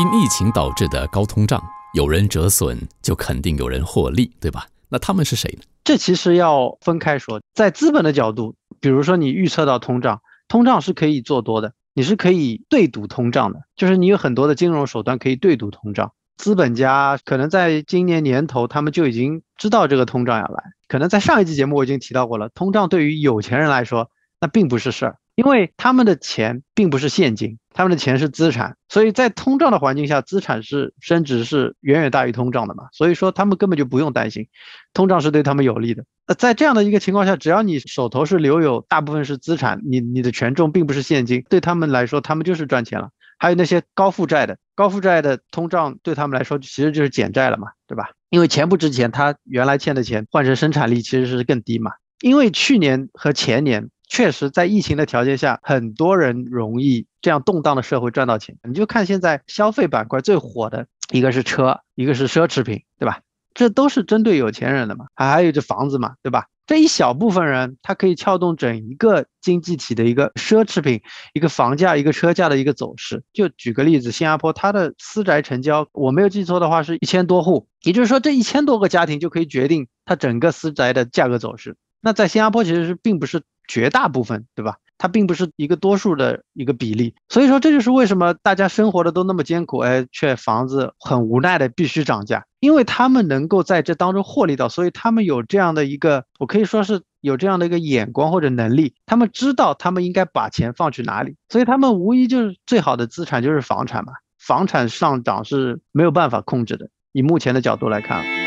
因疫情导致的高通胀，有人折损，就肯定有人获利，对吧？那他们是谁呢？这其实要分开说，在资本的角度，比如说你预测到通胀，通胀是可以做多的，你是可以对赌通胀的，就是你有很多的金融手段可以对赌通胀。资本家可能在今年年头，他们就已经知道这个通胀要来。可能在上一期节目我已经提到过了，通胀对于有钱人来说，那并不是事儿，因为他们的钱并不是现金，他们的钱是资产，所以在通胀的环境下，资产是升值是远远大于通胀的嘛。所以说他们根本就不用担心，通胀是对他们有利的。那在这样的一个情况下，只要你手头是留有大部分是资产，你你的权重并不是现金，对他们来说，他们就是赚钱了。还有那些高负债的，高负债的通胀对他们来说其实就是减债了嘛，对吧？因为钱不值钱，他原来欠的钱换成生产力其实是更低嘛。因为去年和前年确实在疫情的条件下，很多人容易这样动荡的社会赚到钱。你就看现在消费板块最火的一个是车，一个是奢侈品，对吧？这都是针对有钱人的嘛，还有这房子嘛，对吧？这一小部分人，他可以撬动整一个经济体的一个奢侈品、一个房价、一个车价的一个走势。就举个例子，新加坡它的私宅成交，我没有记错的话是一千多户，也就是说这一千多个家庭就可以决定它整个私宅的价格走势。那在新加坡其实是并不是绝大部分，对吧？它并不是一个多数的一个比例，所以说这就是为什么大家生活的都那么艰苦，哎，却房子很无奈的必须涨价，因为他们能够在这当中获利到，所以他们有这样的一个，我可以说是有这样的一个眼光或者能力，他们知道他们应该把钱放去哪里，所以他们无疑就是最好的资产就是房产嘛，房产上涨是没有办法控制的，以目前的角度来看。